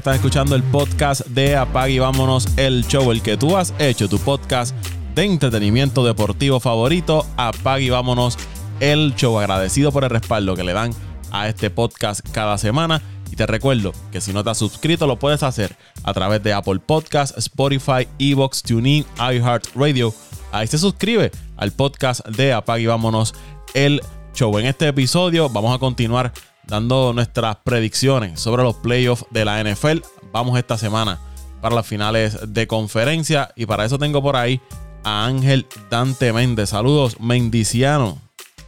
que están escuchando el podcast de Apag y Vámonos el Show, el que tú has hecho, tu podcast de entretenimiento deportivo favorito. Apag y Vámonos el Show. Agradecido por el respaldo que le dan a este podcast cada semana. Y te recuerdo que si no te has suscrito, lo puedes hacer a través de Apple Podcasts, Spotify, Evox, TuneIn, iHeartRadio. Ahí se suscribe al podcast de Apag y Vámonos el Show. En este episodio vamos a continuar dando nuestras predicciones sobre los playoffs de la NFL. Vamos esta semana para las finales de conferencia y para eso tengo por ahí a Ángel Dante Méndez. Saludos, Mendiciano.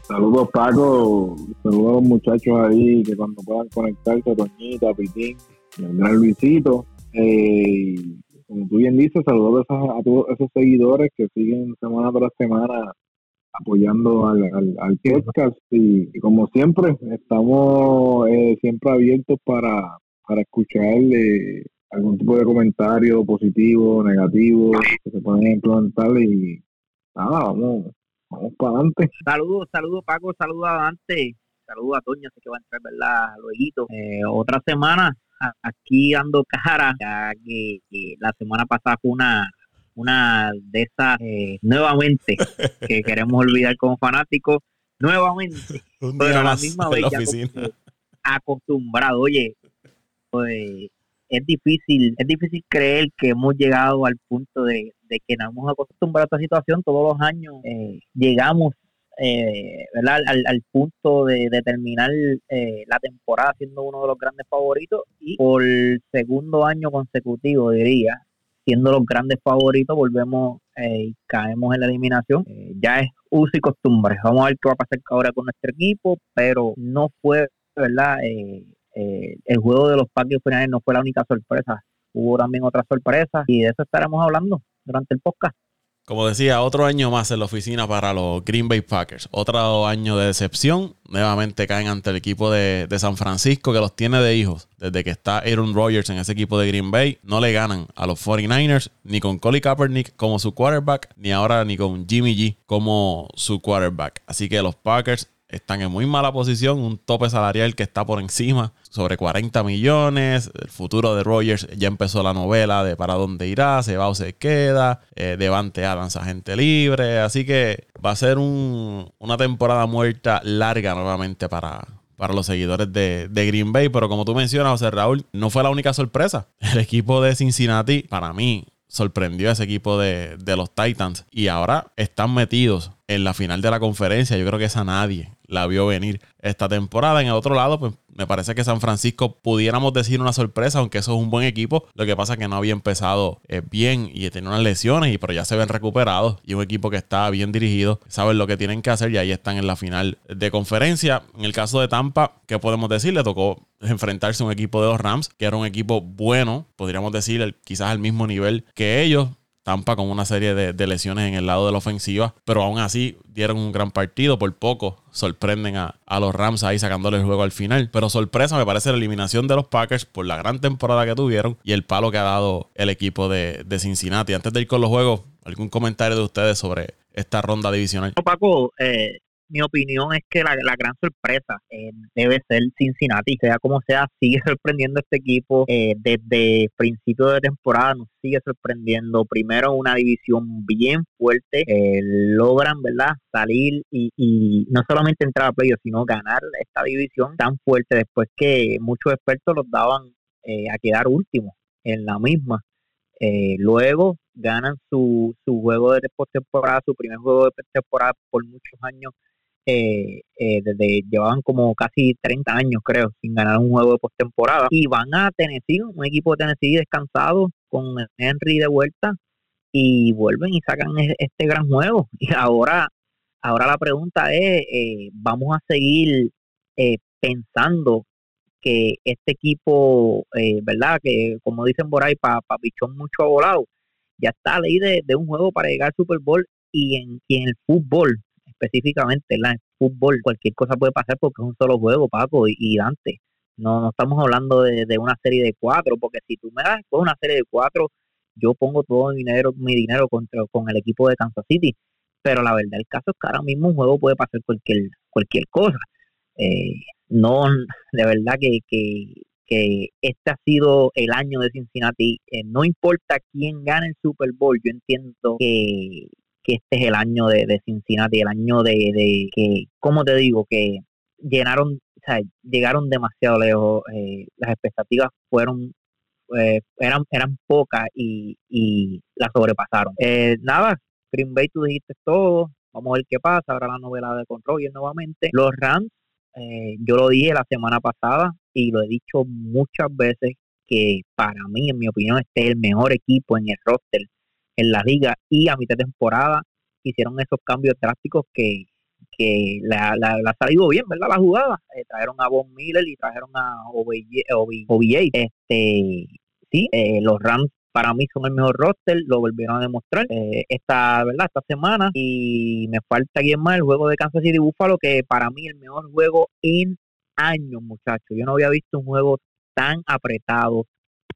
Saludos, Paco. Saludos a los muchachos ahí que cuando puedan conectarse, Toñita, Pitín, el gran Luisito. Eh, como tú bien dices, saludos a, todos esos seguidores que siguen semana tras semana apoyando al, al, podcast y, como siempre estamos eh, siempre abiertos para, para escuchar eh, algún tipo de comentario positivo, negativo que se pueden implementar y nada, vamos, vamos para adelante. Saludos, saludos Paco, saludos a Dante, saludos a Toña, sé que va a entrar, ¿verdad? Luego, eh, otra semana aquí dando cara, ya que la semana pasada fue una una de esas eh, nuevamente que queremos olvidar como fanáticos, nuevamente, pero a la misma vez acostumbrado. Oye, pues, es difícil, es difícil creer que hemos llegado al punto de, que nos hemos acostumbrado a esta situación todos los años. Eh, llegamos eh, ¿verdad? Al, punto de, de terminar eh, la temporada siendo uno de los grandes favoritos y por segundo año consecutivo diría siendo los grandes favoritos, volvemos eh, y caemos en la eliminación. Eh, ya es uso y costumbre. Vamos a ver qué va a pasar ahora con nuestro equipo, pero no fue, ¿verdad? Eh, el juego de los partidos finales no fue la única sorpresa. Hubo también otras sorpresas y de eso estaremos hablando durante el podcast. Como decía, otro año más en la oficina para los Green Bay Packers. Otro año de decepción. Nuevamente caen ante el equipo de, San Francisco que los tiene de hijos. Desde que está Aaron Rodgers en ese equipo de Green Bay, no le ganan a los 49ers ni con Collie Kaepernick como su quarterback, ni ahora ni con Jimmy G como su quarterback. Así que los Packers están en muy mala posición, un tope salarial que está por encima, sobre 40 millones. El futuro de Rogers ya empezó la novela de para dónde irá, se va o se queda. Eh, Devante Adams, agente libre. Así que va a ser una temporada muerta larga nuevamente para, para los seguidores de, de, Green Bay. Pero como tú mencionas, José Raúl, no fue la única sorpresa. El equipo de Cincinnati, para mí, sorprendió a ese equipo de, de, los Titans y ahora están metidos en la final de la conferencia. Yo creo que esa nadie la vio venir esta temporada. En el otro lado, pues me parece que San Francisco pudiéramos decir una sorpresa, aunque eso es un buen equipo. Lo que pasa es que no había empezado eh, bien y tenía unas lesiones, y pero ya se ven recuperados. Y un equipo que está bien dirigido, saben lo que tienen que hacer y ahí están en la final de conferencia. En el caso de Tampa, ¿qué podemos decir? Le tocó enfrentarse a un equipo de los Rams, que era un equipo bueno, podríamos decir quizás al mismo nivel que ellos. Tampa con una serie de, lesiones en el lado de la ofensiva, pero aún así dieron un gran partido, por poco sorprenden a, los Rams ahí sacándole el juego al final, pero sorpresa me parece la eliminación de los Packers por la gran temporada que tuvieron y el palo que ha dado el equipo de, Cincinnati. Antes de ir con los juegos, ¿algún comentario de ustedes sobre esta ronda divisional? Paco, eh, mi opinión es que la, gran sorpresa eh, debe ser Cincinnati. Sea como sea, sigue sorprendiendo este equipo. Eh, desde principio de temporada nos sigue sorprendiendo. Primero, una división bien fuerte. Eh, logran, ¿verdad?, salir y, no solamente entrar a playoffs, sino ganar esta división tan fuerte después que muchos expertos los daban a quedar últimos en la misma. luego ganan su, su juego de postemporada, su primer juego de postemporada por muchos años eh, eh, desde llevaban como casi 30 años, creo, sin ganar un juego de postemporada. Y van a Tennessee, un equipo de Tennessee descansado, con Henry de vuelta, y vuelven y sacan este gran juego. Y ahora, ahora la pregunta es, eh, ¿vamos a seguir eh, pensando que este equipo, ¿verdad? Que como dicen por ahí, para pa pichón mucho volado, ya está a ley de, un juego para llegar al Super Bowl y en el fútbol específicamente en fútbol, cualquier cosa puede pasar porque es un solo juego, Paco y, Dante. No, no estamos hablando de, una serie de cuatro, porque si tú me das una serie de cuatro, yo pongo todo mi dinero, mi dinero contra, con el equipo de Kansas City. Pero la verdad, el caso es que ahora mismo un juego puede pasar cualquier, cualquier cosa. Eh, no, de verdad que, que este ha sido el año de Cincinnati. Eh, no importa quién gane el Super Bowl, yo entiendo que, que este es el año de, Cincinnati, el año de, de que, ¿cómo te digo? Que llenaron, o sea, llegaron demasiado lejos, eh, las expectativas fueron eh, eran eran pocas y, y las sobrepasaron. Eh, nada, Green Bay tú dijiste todo, vamos a ver qué pasa, ahora la novela de control y nuevamente. Los Rams, yo lo dije la semana pasada y lo he dicho muchas veces que para mí, en mi opinión, este es el mejor equipo en el roster en la liga y a mitad de temporada hicieron esos cambios drásticos que, que la, la, salido bien, ¿verdad? La jugada. Eh, trajeron a Von Miller y trajeron a OBJ. Este, sí, eh, los Rams para mí son el mejor roster, lo volvieron a demostrar eh, esta, ¿verdad? esta semana. Y me falta alguien más, el juego de Kansas City Buffalo, que para mí el mejor juego en años, muchachos. Yo no había visto un juego tan apretado,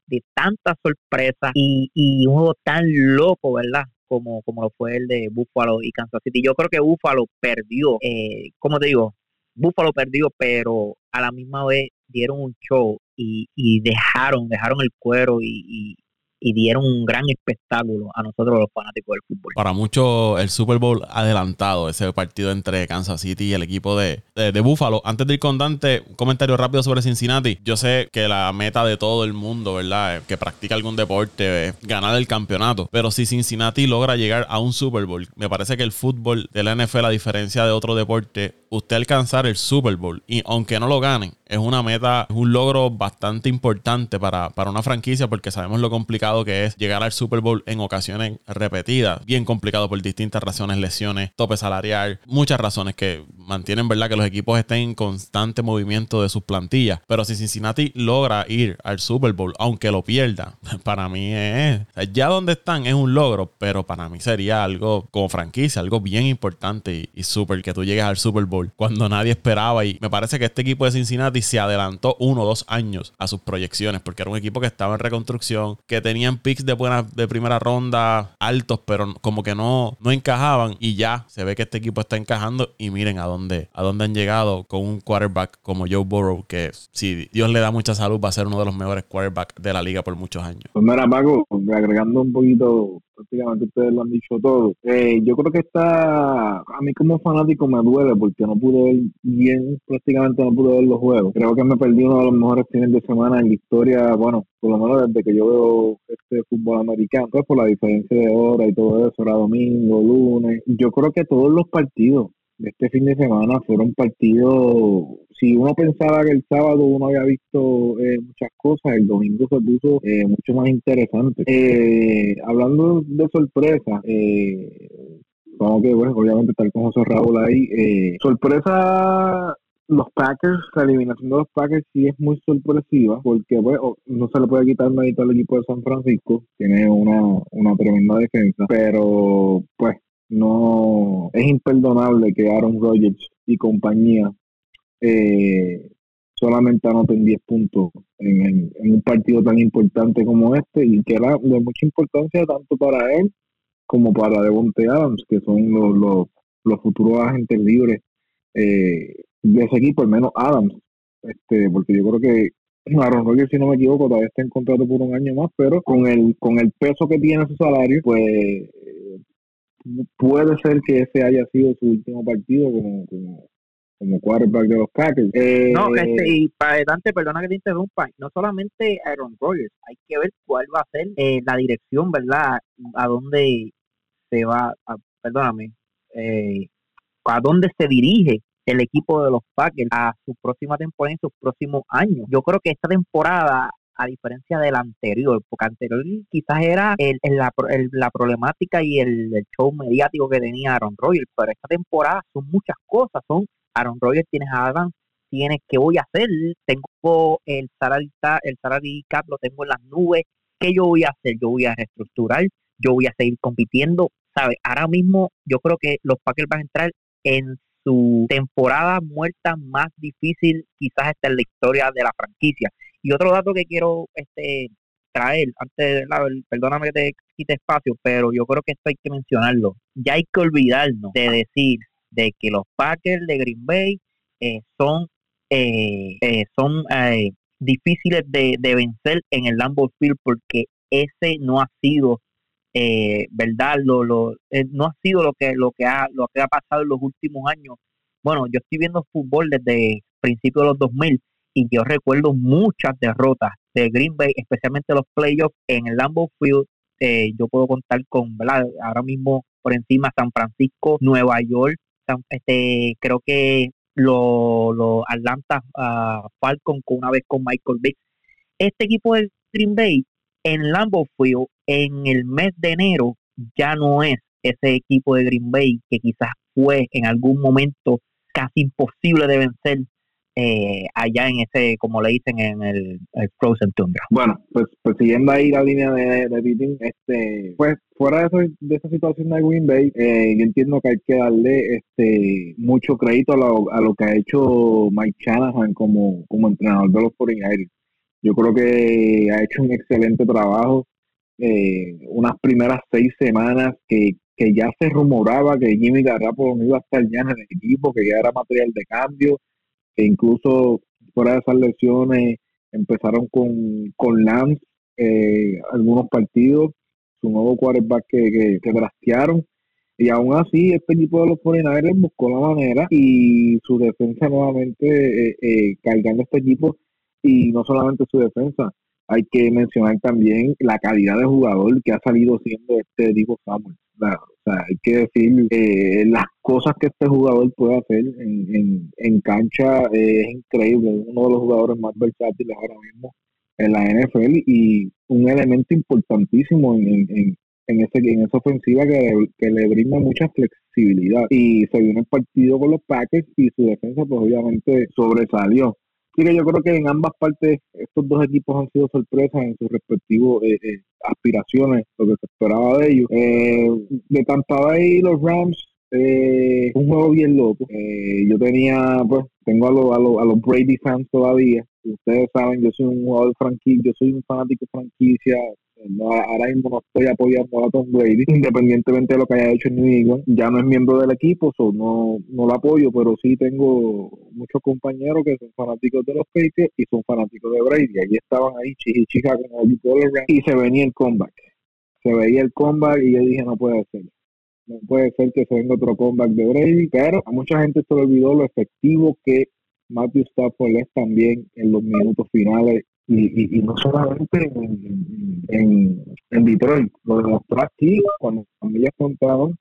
de tantas sorpresas y, y un juego tan loco, ¿verdad? Como, como lo fue el de Buffalo y Kansas City. Yo creo que Buffalo perdió, eh, como te digo, Buffalo perdió, pero a la misma vez dieron un show y, y dejaron, dejaron el cuero y dieron un gran espectáculo a nosotros los fanáticos del fútbol. Para muchos, el Super Bowl adelantado, ese partido entre Kansas City y el equipo de, de, Buffalo. Antes de ir con Dante, un comentario rápido sobre Cincinnati. Yo sé que la meta de todo el mundo, ¿verdad? Que practica algún deporte es ganar el campeonato. Pero si Cincinnati logra llegar a un Super Bowl, me parece que el fútbol de la NFL, a diferencia de otro deporte, usted alcanzar el Super Bowl y aunque no lo ganen, es una meta, es un logro bastante importante para, para una franquicia porque sabemos lo complicado que es llegar al Super Bowl en ocasiones repetidas, bien complicado por distintas razones, lesiones, tope salarial, muchas razones que mantienen, ¿verdad? Que los equipos estén en constante movimiento de sus plantillas. Pero si Cincinnati logra ir al Super Bowl, aunque lo pierda, para mí es, ya donde están es un logro, pero para mí sería algo como franquicia, algo bien importante y, y súper que tú llegues al Super Bowl cuando nadie esperaba y me parece que este equipo de Cincinnati se adelantó uno o dos años a sus proyecciones porque era un equipo que estaba en reconstrucción, que tenían picks de buena de primera ronda altos, pero como que no, no encajaban y ya se ve que este equipo está encajando y miren a dónde, a dónde han llegado con un quarterback como Joe Burrow que si Dios le da mucha salud va a ser uno de los mejores quarterbacks de la liga por muchos años. Pues mira Paco, agregando un poquito prácticamente ustedes lo han dicho todo. Eh, yo creo que está, a mí como fanático me duele porque no pude ver bien, prácticamente no pude ver los juegos. Creo que me perdí uno de los mejores fines de semana en la historia, bueno, por lo menos desde que yo veo este fútbol americano, pues por la diferencia de hora y todo eso, era domingo, lunes. Yo creo que todos los partidos este fin de semana fueron partidos, si uno pensaba que el sábado uno había visto eh, muchas cosas, el domingo se puso eh, mucho más interesante. Eh, hablando de sorpresa, vamos que bueno, obviamente tal como José Raúl ahí, sorpresa los Packers, la eliminación de los Packers sí es muy sorpresiva porque bueno, no se le puede quitar mérito al equipo de San Francisco, tiene una, una tremenda defensa, pero pues no es imperdonable que Aaron Rodgers y compañía eh, solamente anoten 10 puntos en, un partido tan importante como este y que era de mucha importancia tanto para él como para Devonte Adams, que son los, los, futuros agentes libres eh, de ese equipo, al menos Adams, este porque yo creo que Aaron Rodgers, si no me equivoco, todavía está en contrato por un año más, pero con el con el peso que tiene su salario, pues puede ser que ese haya sido su último partido como, como, como quarterback de los Packers. Eh, no, este, y para adelante, perdona que te interrumpa, no solamente Aaron Rodgers, hay que ver cuál va a ser eh, la dirección, ¿verdad? A dónde se va, perdóname, eh, a dónde se dirige el equipo de los Packers a su próxima temporada en sus próximos años. Yo creo que esta temporada a diferencia del anterior, porque anterior quizás era el, la, la, problemática y el, show mediático que tenía Aaron Rodgers, pero esta temporada son muchas cosas, son Aaron Rodgers, tienes a Adams, tienes qué voy a hacer, tengo el salary, el salary cap, lo tengo en las nubes, ¿qué yo voy a hacer? Yo voy a reestructurar, yo voy a seguir compitiendo, ¿sabes? Ahora mismo yo creo que los Packers van a entrar en su temporada muerta más difícil quizás esta en la historia de la franquicia. Y otro dato que quiero este traer, antes, de, perdóname que te quite espacio, pero yo creo que esto hay que mencionarlo. Ya hay que olvidarnos de decir de que los Packers de Green Bay eh, son eh, eh, son difíciles de, de vencer en el Lambeau Field porque ese no ha sido eh, verdad lo, lo eh, no ha sido lo que lo que ha lo que ha pasado en los últimos años bueno yo estoy viendo fútbol desde principios de los 2000 y yo recuerdo muchas derrotas de Green Bay especialmente los playoffs en el Lambeau Field eh, yo puedo contar con ahora mismo por encima San Francisco Nueva York este creo que los lo Atlanta uh, Falcons una vez con Michael Vick. Este equipo de Green Bay en Lambeau Field en el mes de enero ya no es ese equipo de Green Bay que quizás fue en algún momento casi imposible de vencer eh, allá en ese, como le dicen, en el, Frozen Tundra. Bueno, pues, pues siguiendo ahí la línea de, de este, pues fuera de, de esa situación de Green Bay, eh, yo entiendo que hay que darle este mucho crédito a lo, a lo que ha hecho Mike Shanahan como, como entrenador de los 49ers. Yo creo que ha hecho un excelente trabajo. Eh, unas primeras seis semanas que, ya se rumoraba que Jimmy Garrapo iba a estar ya en el equipo, que ya era material de cambio, que incluso fuera de esas lesiones empezaron con, con Lance eh, algunos partidos, su nuevo quarterback que, que, trastearon. Y aún así, este equipo de los 49 buscó la manera y su defensa nuevamente eh, cargando este equipo y no solamente su defensa, hay que mencionar también la calidad de jugador que ha salido siendo este Divo Samuel. O sea, hay que decir eh, las cosas que este jugador puede hacer en, en, cancha es increíble, es uno de los jugadores más versátiles ahora mismo en la NFL y un elemento importantísimo en, en, en, ese, en esa ofensiva que, que, le brinda mucha flexibilidad. Y se en el partido con los Packers y su defensa pues obviamente sobresalió que yo creo que en ambas partes estos dos equipos han sido sorpresas en sus respectivos eh, eh, aspiraciones, lo que se esperaba de ellos. Eh, de Tampa Bay los Rams, eh, un juego bien loco. yo tenía, pues, tengo a, los a, a los Brady fans todavía. Ustedes saben, yo soy un jugador franquicia, yo soy un fanático franquicia ahora mismo no estoy apoyando a Tom Brady, independientemente de lo que haya hecho en New England. Ya no es miembro del equipo, so no, no lo apoyo, pero sí tengo muchos compañeros que son fanáticos de los Patriots y son fanáticos de Brady. Allí estaban ahí chica con el y se venía el comeback. Se veía el comeback y yo dije, no puede ser. No puede ser que se venga otro comeback de Brady, pero a mucha gente se le olvidó lo efectivo que Matthew Stafford es también en los minutos finales y, y, no solamente en, en, Detroit, lo demostró aquí cuando las familias contaron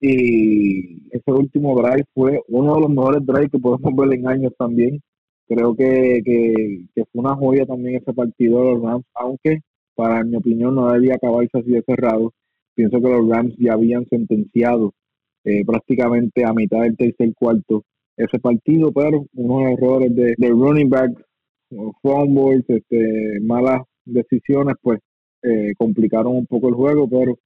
y ese último drive fue uno de los mejores drives que podemos ver en años también. Creo que, que, fue una joya también ese partido de los Rams, aunque para mi opinión no debía acabarse así de cerrado. Pienso que los Rams ya habían sentenciado eh, prácticamente a mitad del tercer cuarto ese partido, pero unos errores de, de running back fumbles, este, malas decisiones, pues eh, complicaron un poco el juego, pero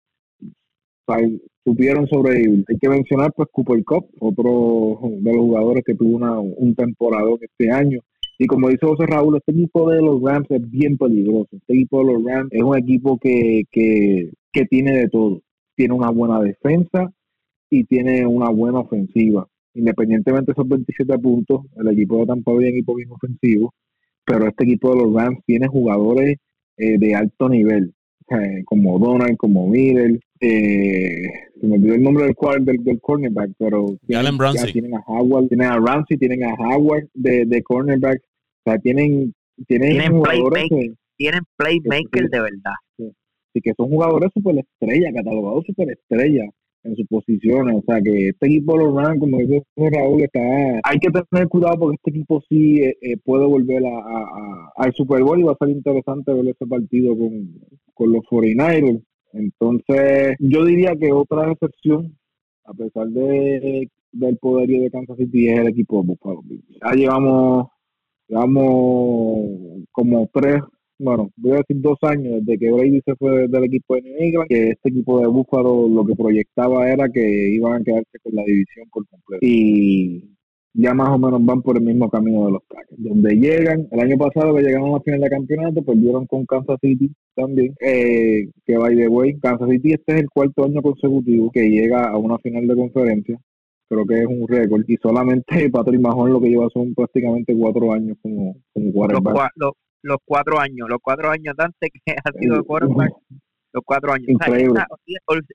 supieron sobrevivir. Hay que mencionar pues Cooper Cup, otro de los jugadores que tuvo una, un temporada este año. Y como dice José Raúl, este equipo de los Rams es bien peligroso. Este equipo de los Rams es un equipo que, que, que tiene de todo. Tiene una buena defensa y tiene una buena ofensiva. Independientemente de esos 27 puntos, el equipo de Tampa Bay es un equipo bien ofensivo pero este equipo de los Rams tiene jugadores eh, de alto nivel, como Donald, como Middle, eh, se me olvidó el nombre del, del, del cornerback, pero tienen, tienen a Howard, tienen a Ramsey, tienen a Howard de, de cornerback, o sea, tienen, tienen, jugadores tienen playmakers de verdad. Sí, que son jugadores super estrella, catalogados super estrella en sus posiciones. O sea que este equipo de los Rams, como dice Raúl, está. Hay que tener cuidado porque este equipo sí eh, eh, puede volver a, al Super Bowl y va a ser interesante ver ese partido con, con los 49ers. Entonces, yo diría que otra excepción, a pesar de del poderío de Kansas City, es el equipo de Buffalo Ya llevamos, llevamos como tres bueno, voy a decir dos años desde que Brady se fue del equipo de New England, que este equipo de Búfalo lo que proyectaba era que iban a quedarse con la división por completo. Y ya más o menos van por el mismo camino de los Packers, donde llegan, el año pasado que llegaron a la final de campeonato, perdieron con Kansas City también, eh, que by the way, Kansas City este es el cuarto año consecutivo que llega a una final de conferencia, creo que es un récord, y solamente Patrick Mahon lo que lleva son prácticamente cuatro años como, como quarterback. los cuatro años, los cuatro años antes que ha sido quarterback, los cuatro años.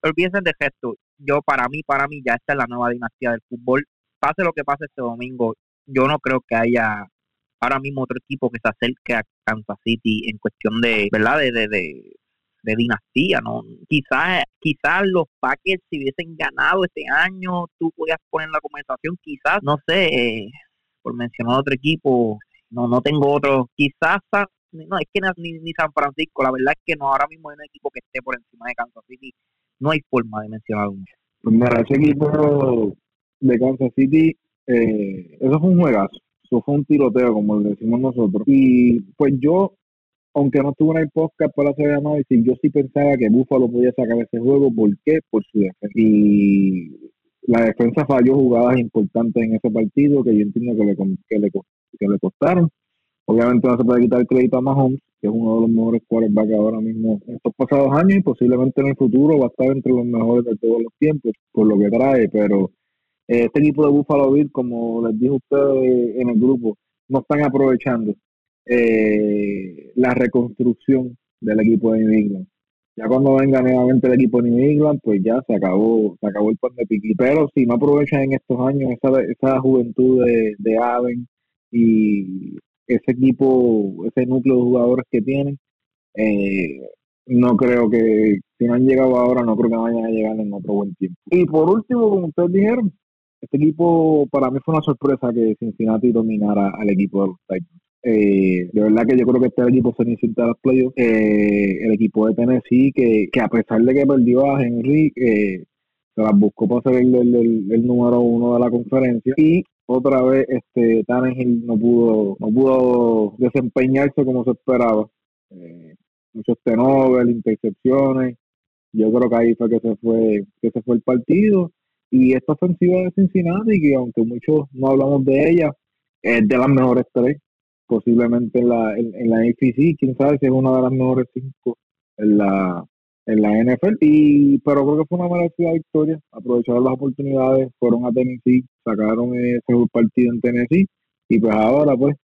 olvídense de gesto. Yo, para mí, para mí, ya esta es la nueva dinastía del fútbol. Pase lo que pase este domingo, yo no creo que haya ahora mismo otro equipo que se acerque a Kansas City en cuestión de, ¿verdad? De, de, de, dinastía, ¿no? Quizás quizás los Packers si hubiesen ganado este año, tú podías poner la conversación, quizás, no sé, eh, por mencionar otro equipo, no no tengo otro, quizás no es que ni, ni, San Francisco, la verdad es que no, ahora mismo hay un equipo que esté por encima de Kansas City, no hay forma de mencionar uno. Pues mira, ese equipo de Kansas City, eh, eso fue un juegazo eso fue un tiroteo, como le decimos nosotros. Y pues yo, aunque no estuve en el podcast para hacer análisis, yo sí pensaba que Buffalo podía sacar ese juego. ¿Por qué? Por su defensa. Y la defensa falló jugadas importantes en ese partido que yo entiendo que le, que le, que le costaron. Obviamente no se puede quitar el crédito a Mahomes, que es uno de los mejores quarterbacks ahora mismo en estos pasados años y posiblemente en el futuro va a estar entre los mejores de todos los tiempos por lo que trae, pero este equipo de Buffalo Bill, como les dije ustedes en el grupo, no están aprovechando eh, la reconstrucción del equipo de New England. Ya cuando venga nuevamente el equipo de New England, pues ya se acabó, se acabó el pan de piqui. Pero si no aprovechan en estos años esa, esa juventud de, de Aven y ese equipo, ese núcleo de jugadores que tienen, eh, no creo que, si no han llegado ahora, no creo que vayan a llegar en otro buen tiempo. Y por último, como ustedes dijeron, este equipo para mí fue una sorpresa que Cincinnati dominara al equipo de los Titans. Eh, de verdad que yo creo que este equipo se necesita los playoffs. Eh, el equipo de Tennessee, que, que a pesar de que perdió a Henry, eh, se las buscó para ser el, número uno de la conferencia. Y otra vez, este Tannehill no pudo, no pudo desempeñarse como se esperaba. Eh, muchos tenovers, intercepciones. Yo creo que ahí fue que se fue, que se fue el partido y esta ofensiva de Cincinnati, que aunque muchos no hablamos de ella, es de las mejores tres, posiblemente en la, en, la AFC, quién sabe si es una de las mejores cinco en la, en la NFL. Y, pero creo que fue una merecida victoria, aprovecharon las oportunidades, fueron a Tennessee, sacaron ese partido en Tennessee, y pues ahora pues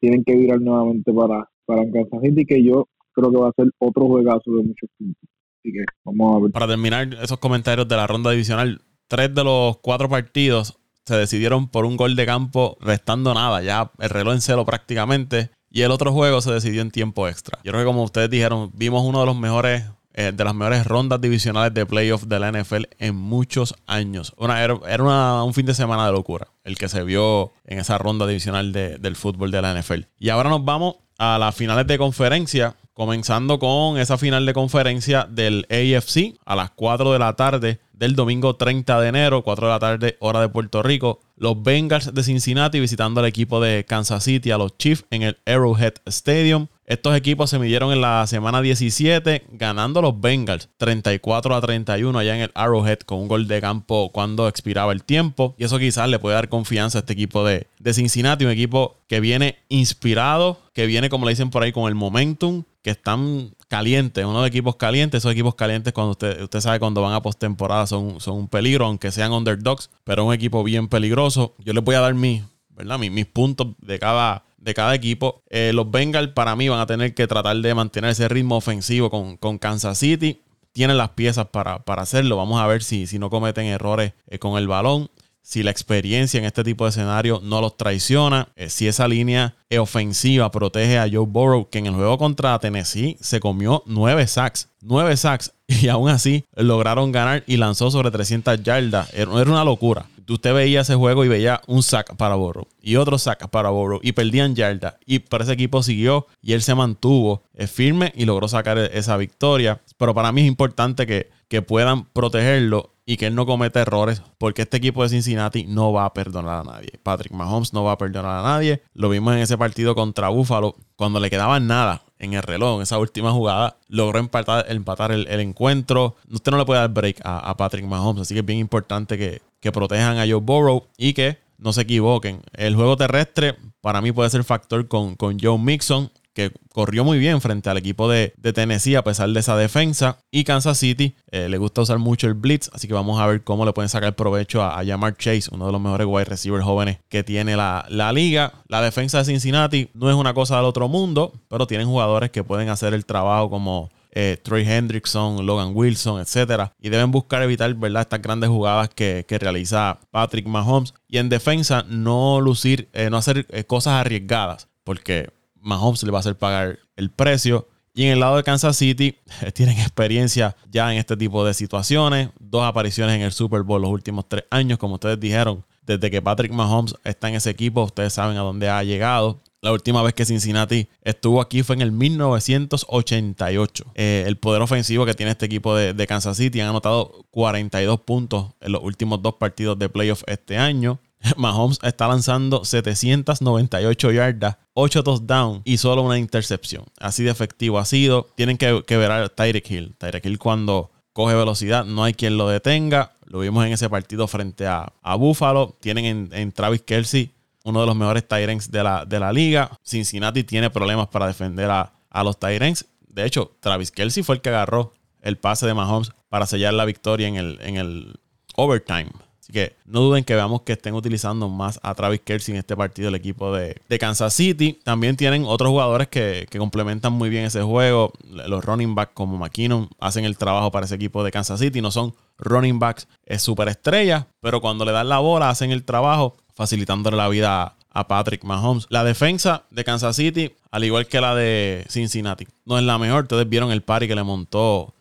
tienen que virar nuevamente para, para Kansas City, que yo creo que va a ser otro juegazo de muchos puntos. Así que vamos a ver. Para terminar esos comentarios de la ronda divisional, tres de los cuatro partidos se decidieron por un gol de campo restando nada, ya el reloj en cero prácticamente. Y el otro juego se decidió en tiempo extra. Yo creo que como ustedes dijeron, vimos uno de los mejores eh, de las mejores rondas divisionales de playoff de la NFL en muchos años. Una, era un fin de semana de locura el que se vio en esa ronda divisional del fútbol de la NFL. Y ahora nos vamos a las finales de conferencia, comenzando con esa final de conferencia del AFC a las 4 de la tarde del domingo 30 de enero, 4 de la tarde, hora de Puerto Rico. Los Bengals de Cincinnati visitando al equipo de Kansas City, a los Chiefs en el Arrowhead Stadium. Estos equipos se midieron en la semana 17, ganando los Bengals 34 a 31 allá en el Arrowhead con un gol de campo cuando expiraba el tiempo. Y eso quizás le puede dar confianza a este equipo de, de Cincinnati, un equipo que viene inspirado, que viene, como le dicen por ahí, con el momentum, que están calientes, uno de equipos calientes. Esos equipos calientes, cuando usted, usted sabe, cuando van a postemporada son, son un peligro, aunque sean underdogs, pero un equipo bien peligroso. Yo les voy a dar mis, ¿verdad? mis, mis puntos de cada de cada equipo. Eh, los Bengals para mí van a tener que tratar de mantener ese ritmo ofensivo con, con Kansas City. Tienen las piezas para, para, hacerlo. Vamos a ver si, si no cometen errores eh, con el balón. Si la experiencia en este tipo de escenario no los traiciona. Eh, si esa línea ofensiva protege a Joe Burrow, que en el juego contra Tennessee se comió nueve sacks. Nueve sacks. Y aún así lograron ganar y lanzó sobre 300 yardas. Era una locura usted veía ese juego y veía un sack para Borro y otro sack para Borro y perdían yarda. Y para ese equipo siguió y él se mantuvo eh, firme y logró sacar e-, esa victoria. Pero para mí es importante que, que puedan protegerlo y que él no cometa errores, porque este equipo de Cincinnati no va a perdonar a nadie. Patrick Mahomes no va a perdonar a nadie. Lo vimos en ese partido contra Buffalo, cuando le quedaba nada en el reloj, en esa última jugada, logró empatar, empatar el, encuentro. Usted no le puede dar break a, Patrick Mahomes, así que es bien importante que, que protejan a Joe Burrow y que no se equivoquen. El juego terrestre para mí puede ser factor con, con Joe Mixon, que corrió muy bien frente al equipo de, Tennessee a pesar de esa defensa. Y Kansas City eh, le gusta usar mucho el blitz, así que vamos a ver cómo le pueden sacar provecho a, a Chase, uno de los mejores wide receivers jóvenes que tiene la, la liga. La defensa de Cincinnati no es una cosa del otro mundo, pero tienen jugadores que pueden hacer el trabajo como eh, Troy Hendrickson, Logan Wilson, etcétera. Y deben buscar evitar, ¿verdad? Estas grandes jugadas que, realiza Patrick Mahomes. Y en defensa, no lucir, eh, no hacer eh, cosas arriesgadas, porque Mahomes le va a hacer pagar el precio. Y en el lado de Kansas City, tienen experiencia ya en este tipo de situaciones. Dos apariciones en el Super Bowl los últimos tres años, como ustedes dijeron. Desde que Patrick Mahomes está en ese equipo, ustedes saben a dónde ha llegado. La última vez que Cincinnati estuvo aquí fue en el 1988. Eh, el poder ofensivo que tiene este equipo de, Kansas City han anotado 42 puntos en los últimos dos partidos de playoff este año. Mahomes está lanzando 798 yardas, 8 touchdowns y solo una intercepción. Así de efectivo ha sido. Tienen que, ver a Tyreek Hill. Tyreek Hill cuando coge velocidad no hay quien lo detenga. Lo vimos en ese partido frente a, Buffalo. Tienen en, Travis Kelsey uno de los mejores Tyrants de la, de la liga. Cincinnati tiene problemas para defender a, los Tyrants. De hecho, Travis Kelsey fue el que agarró el pase de Mahomes para sellar la victoria en el, en el overtime. Así que no duden que veamos que estén utilizando más a Travis Kelsey en este partido el equipo de, Kansas City. También tienen otros jugadores que, que, complementan muy bien ese juego. Los running backs como McKinnon hacen el trabajo para ese equipo de Kansas City. No son running backs es superestrella, pero cuando le dan la bola hacen el trabajo facilitándole la vida a Patrick Mahomes. La defensa de Kansas City, al igual que la de Cincinnati, no es la mejor. Ustedes vieron el party que le montó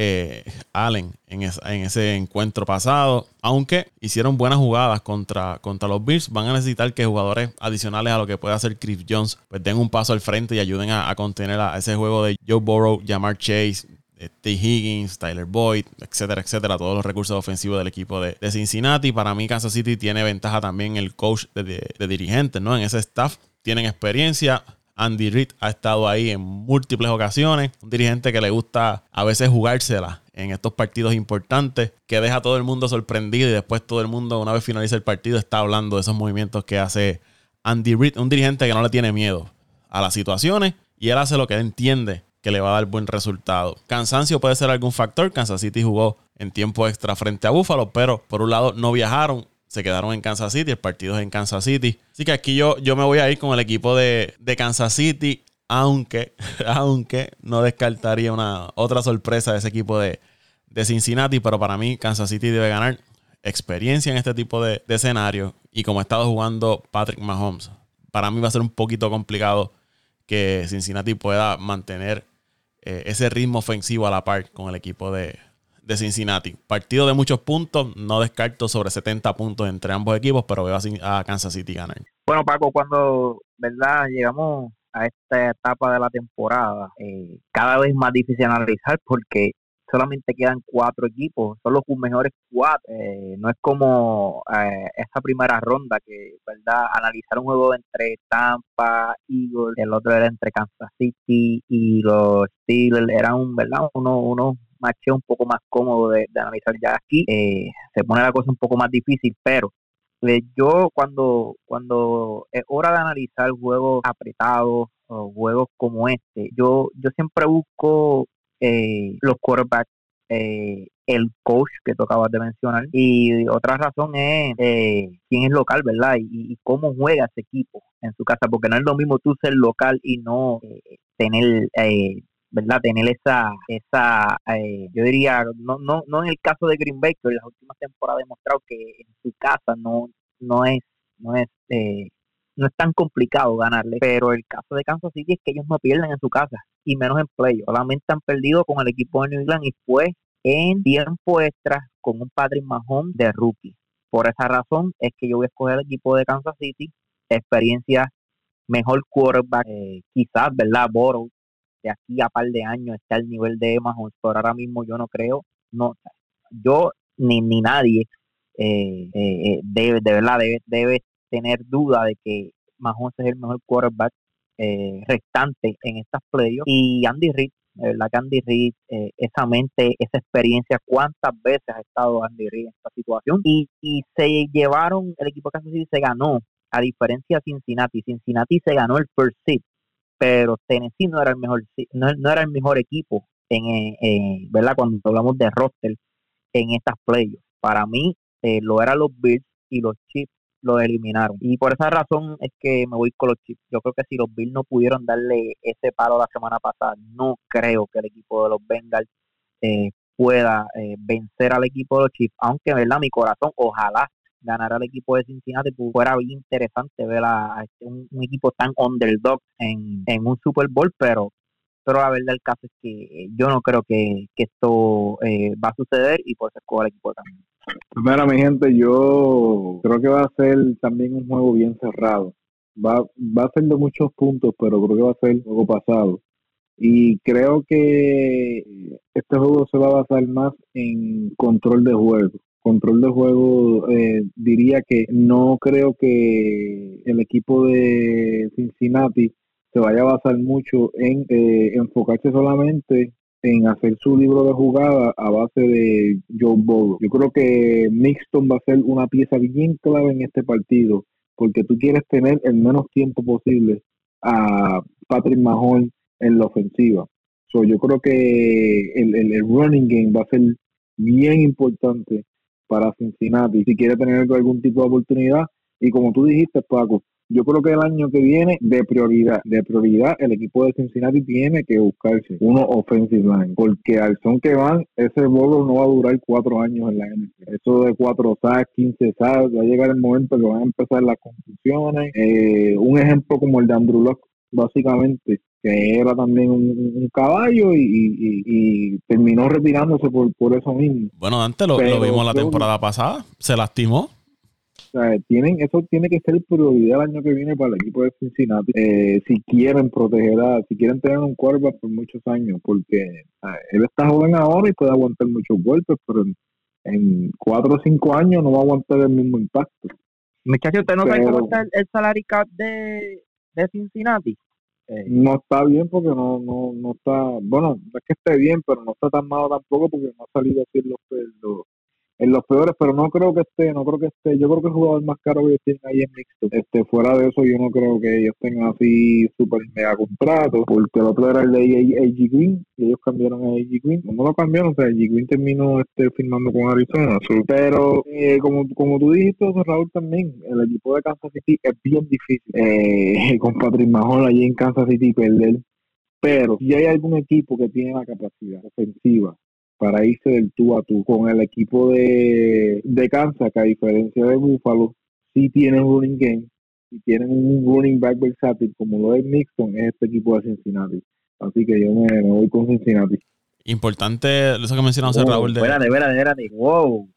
eh, Allen en, ese encuentro pasado. Aunque hicieron buenas jugadas contra, contra los Bills, van a necesitar que jugadores adicionales a lo que puede hacer Chris Jones pues den un paso al frente y ayuden a, contener a ese juego de Joe Burrow, Jamar Chase, T. Higgins, Tyler Boyd, etcétera, etcétera, todos los recursos ofensivos del equipo de, Cincinnati. Para mí, Kansas City tiene ventaja también el coach de, dirigentes, ¿no? En ese staff tienen experiencia. Andy Reid ha estado ahí en múltiples ocasiones. Un dirigente que le gusta a veces jugársela en estos partidos importantes, que deja a todo el mundo sorprendido y después todo el mundo, una vez finaliza el partido, está hablando de esos movimientos que hace Andy Reid. Un dirigente que no le tiene miedo a las situaciones y él hace lo que él entiende que le va a dar buen resultado. Cansancio puede ser algún factor. Kansas City jugó en tiempo extra frente a Buffalo, pero por un lado no viajaron, se quedaron en Kansas City, el partido es en Kansas City. Así que aquí yo, yo me voy a ir con el equipo de, Kansas City, aunque, aunque no descartaría una otra sorpresa de ese equipo de, Cincinnati, pero para mí Kansas City debe ganar experiencia en este tipo de, de escenario y como ha estado jugando Patrick Mahomes, para mí va a ser un poquito complicado que Cincinnati pueda mantener eh, ese ritmo ofensivo a la par con el equipo de, Cincinnati. Partido de muchos puntos, no descarto sobre 70 puntos entre ambos equipos, pero veo a, Kansas City ganar. Bueno, Paco, cuando verdad llegamos a esta etapa de la temporada, eh, cada vez más difícil analizar porque solamente quedan cuatro equipos, son los mejores cuatro. Eh, no es como eh, esa primera ronda que, ¿verdad? Analizar un juego entre Tampa, Eagles, el otro era entre Kansas City y los Steelers, era un, ¿verdad? Uno, uno matcheo un poco más cómodo de, analizar ya aquí. Eh, se pone la cosa un poco más difícil, pero yo cuando cuando es hora de analizar juegos apretados o juegos como este, yo yo siempre busco eh, los quarterbacks, eh, el coach que tú acabas de mencionar. Y otra razón es eh, quién es local, ¿verdad? Y, cómo juega ese equipo en su casa, porque no es lo mismo tú ser local y no tener... ¿verdad? Tener esa, esa yo diría, no, no, no en el caso de Green Bay, que en las últimas temporadas ha demostrado que en su casa no, no es, no es no es tan complicado ganarle, pero el caso de Kansas City es que ellos no pierden en su casa y menos en playoff. Solamente han perdido con el equipo de New England y fue en tiempo extra con un Patrick Mahomes de rookie. Por esa razón es que yo voy a escoger el equipo de Kansas City, experiencia, mejor quarterback, eh, quizás, ¿verdad? Borough, de aquí a par de años está al nivel de Mahomes, pero ahora mismo yo no creo, no, yo ni, ni nadie eh, eh, debe, de verdad, debe, debe tener duda de que Mahomes es el mejor quarterback eh, restante en estas playoffs. Y Andy Reid, la que Andy Reid, eh, esa mente, esa experiencia, cuántas veces ha estado Andy Reid en esta situación. Y, se llevaron, el equipo de City se ganó, a diferencia de Cincinnati. Cincinnati se ganó el first seed pero Tennessee no era el mejor, no, era el mejor equipo en, eh, ¿verdad? Cuando hablamos de roster en estas playoffs. Para mí eh, lo eran los Bills y los Chiefs lo eliminaron. Y por esa razón es que me voy con los Chiefs. Yo creo que si los Bills no pudieron darle ese palo la semana pasada, no creo que el equipo de los Bengals eh, pueda eh, vencer al equipo de los Chiefs. Aunque, ¿verdad? Mi corazón, ojalá ganara el equipo de Cincinnati, pues fuera bien interesante ver a, un, equipo tan underdog en, en un Super Bowl, pero pero la verdad del caso es que yo no creo que, esto eh, va a suceder y por eso escojo el equipo también. Mira, mi gente, yo creo que va a ser también un juego bien cerrado. Va, va a ser de muchos puntos, pero creo que va a ser juego pasado. Y creo que este juego se va a basar más en control de juego. Control de juego, eh, diría que no creo que el equipo de Cincinnati se vaya a basar mucho en eh, enfocarse solamente en hacer su libro de jugada a base de Joe Burrow. Yo creo que Mixton va a ser una pieza bien clave en este partido, porque tú quieres tener el menos tiempo posible a Patrick Mahomes en la ofensiva. So, yo creo que el, el, running game va a ser bien importante para Cincinnati si quiere tener algún tipo de oportunidad. Y como tú dijiste, Paco, yo creo que el año que viene, de prioridad, de prioridad, el equipo de Cincinnati tiene que buscarse uno offensive line, porque al son que van, ese bolo no va a durar cuatro años en la NFL. Eso de cuatro sacks, 15 sacks, va a llegar el momento que van a empezar las confusiones. Eh, un ejemplo como el de Andrew Locke, básicamente, que era también un, caballo y, terminó retirándose por, por eso mismo. Bueno, antes lo, lo vimos la temporada pasada, se lastimó tienen, eso tiene que ser prioridad el año que viene para el equipo de Cincinnati. Eh, si quieren proteger a, si quieren tener un quarterback por muchos años, porque él está joven ahora y puede aguantar muchos golpes, pero en, cuatro o cinco años no va a aguantar el mismo impacto. Muchachos, ¿usted no sabe cómo está el, salary cap de, de Cincinnati? Eh, no está bien porque no, no, no está, bueno, no es que esté bien, pero no está tan malo tampoco porque no ha salido así los, los, en los peores, pero no creo que esté, no creo que esté, yo creo que el jugador más caro que tienen ahí es mixto. Este, fuera de eso, yo no creo que ellos tengan así super mega contratos, porque el otro era el de AG Green, y ellos cambiaron a AG Green. No lo cambiaron, o sea, AG Green terminó este, firmando con Arizona. Pero, eh, como, como tú dijiste, Raúl, también, el equipo de Kansas City es bien difícil. Eh, con Patrick Mahon allí en Kansas City perder. Pero si hay algún equipo que tiene la capacidad ofensiva para irse del tú a tú con el equipo de, de Kansas, que a diferencia de Buffalo, sí tienen running game, y tienen un running back versátil como lo es Nixon, es este equipo de Cincinnati. Así que yo me, voy con Cincinnati. Importante eso que mencionamos wow, Raúl. De... Espérate, espérate, espérate. Wow.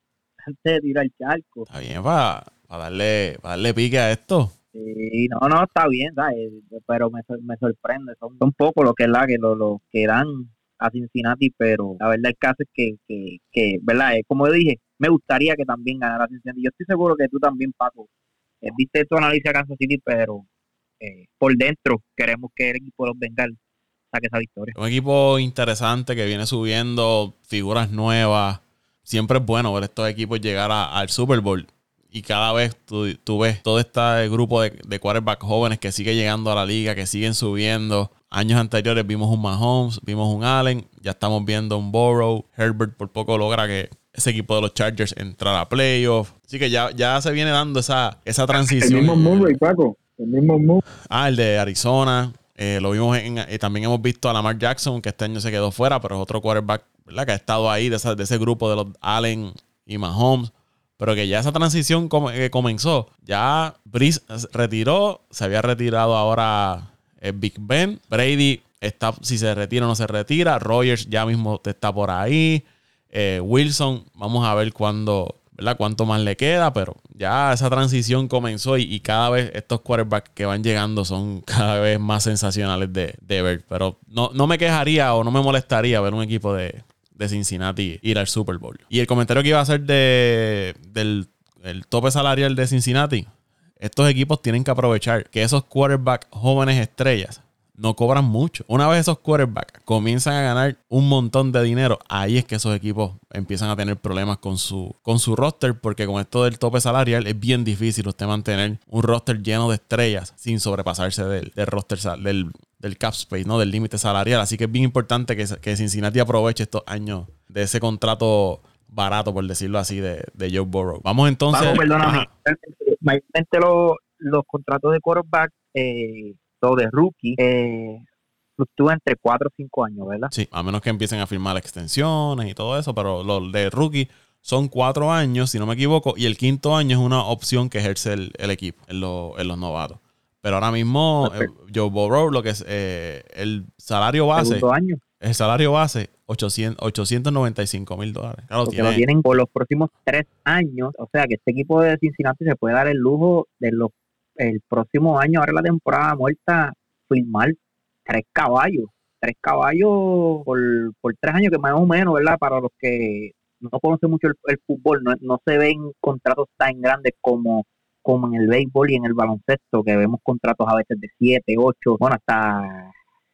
Antes de tirar el charco. Está bien, para, para, darle, para darle pique a esto. Sí, no, no, está bien, ¿sabes? pero me, me sorprende. Son un poco lo que es la que lo, lo que dan a Cincinnati, pero la verdad el caso es que, que, que ¿verdad? Eh, como dije, me gustaría que también ganara Cincinnati. Yo estoy seguro que tú también, Paco, eh, viste tu análisis a Kansas City, pero eh, por dentro queremos que el equipo los Bengals saque esa victoria. Un equipo interesante que viene subiendo figuras nuevas. Siempre es bueno ver estos equipos llegar al Super Bowl. Y cada vez tú, ves todo este grupo de, de quarterbacks jóvenes que sigue llegando a la liga, que siguen subiendo. Años anteriores vimos un Mahomes, vimos un Allen, ya estamos viendo un Burrow. Herbert por poco logra que ese equipo de los Chargers entrara a playoffs. Así que ya, ya se viene dando esa, esa transición. El mismo Murray, Paco. El mismo Ah, el de Arizona. Eh, lo vimos en, eh, también hemos visto a Lamar Jackson, que este año se quedó fuera, pero es otro quarterback ¿verdad? que ha estado ahí de, de ese grupo de los Allen y Mahomes. Pero que ya esa transición que comenzó, ya Brice retiró, se había retirado ahora Big Ben. Brady está, si se retira o no se retira. Rogers ya mismo está por ahí. Eh, Wilson, vamos a ver cuándo, ¿verdad? Cuánto más le queda, pero ya esa transición comenzó y, cada vez estos quarterbacks que van llegando son cada vez más sensacionales de, ver. Pero no, no me quejaría o no me molestaría ver un equipo de, de Cincinnati ir al Super Bowl. Y el comentario que iba a hacer de, del el tope salarial de Cincinnati, estos equipos tienen que aprovechar que esos quarterbacks jóvenes estrellas no cobran mucho. Una vez esos quarterbacks comienzan a ganar un montón de dinero, ahí es que esos equipos empiezan a tener problemas con su, con su roster, porque con esto del tope salarial es bien difícil usted mantener un roster lleno de estrellas sin sobrepasarse del, roster del, del cap space, ¿no? Del límite salarial. Así que es bien importante que, que, Cincinnati aproveche estos años de ese contrato barato, por decirlo así, de, de Joe Burrow. Vamos entonces. Vamos, perdóname. Mayormente los, los contratos de quarterback, eh, o de rookie, eh, fluctúan entre 4 o 5 años, ¿verdad? Sí, a menos que empiecen a firmar extensiones y todo eso, pero los de rookie son 4 años, si no me equivoco, y el quinto año es una opción que ejerce el, el equipo en, en los novatos. Pero ahora mismo, eh, Joe Burrow, lo que es eh, el salario base. Año. El salario base, 800, 895 mil dólares. Claro, lo tienen por los próximos tres años. O sea que este equipo de Cincinnati se puede dar el lujo de los el próximo año, ahora la temporada muerta, firmar tres caballos. Tres caballos por, por tres años, que más o menos, ¿verdad? Para los que no conocen mucho el, fútbol, no, no se ven contratos tan grandes como como en el béisbol y en el baloncesto, que vemos contratos a veces de 7, 8, bueno, hasta